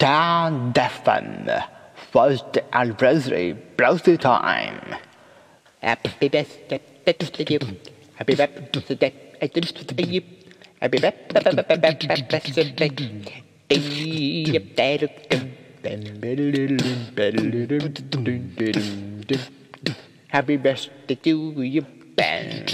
Down Defen, first anniversary birthday time. Happy birthday to you. Happy birthday to you. Happy birthday. to you. Happy birthday to you, Ben.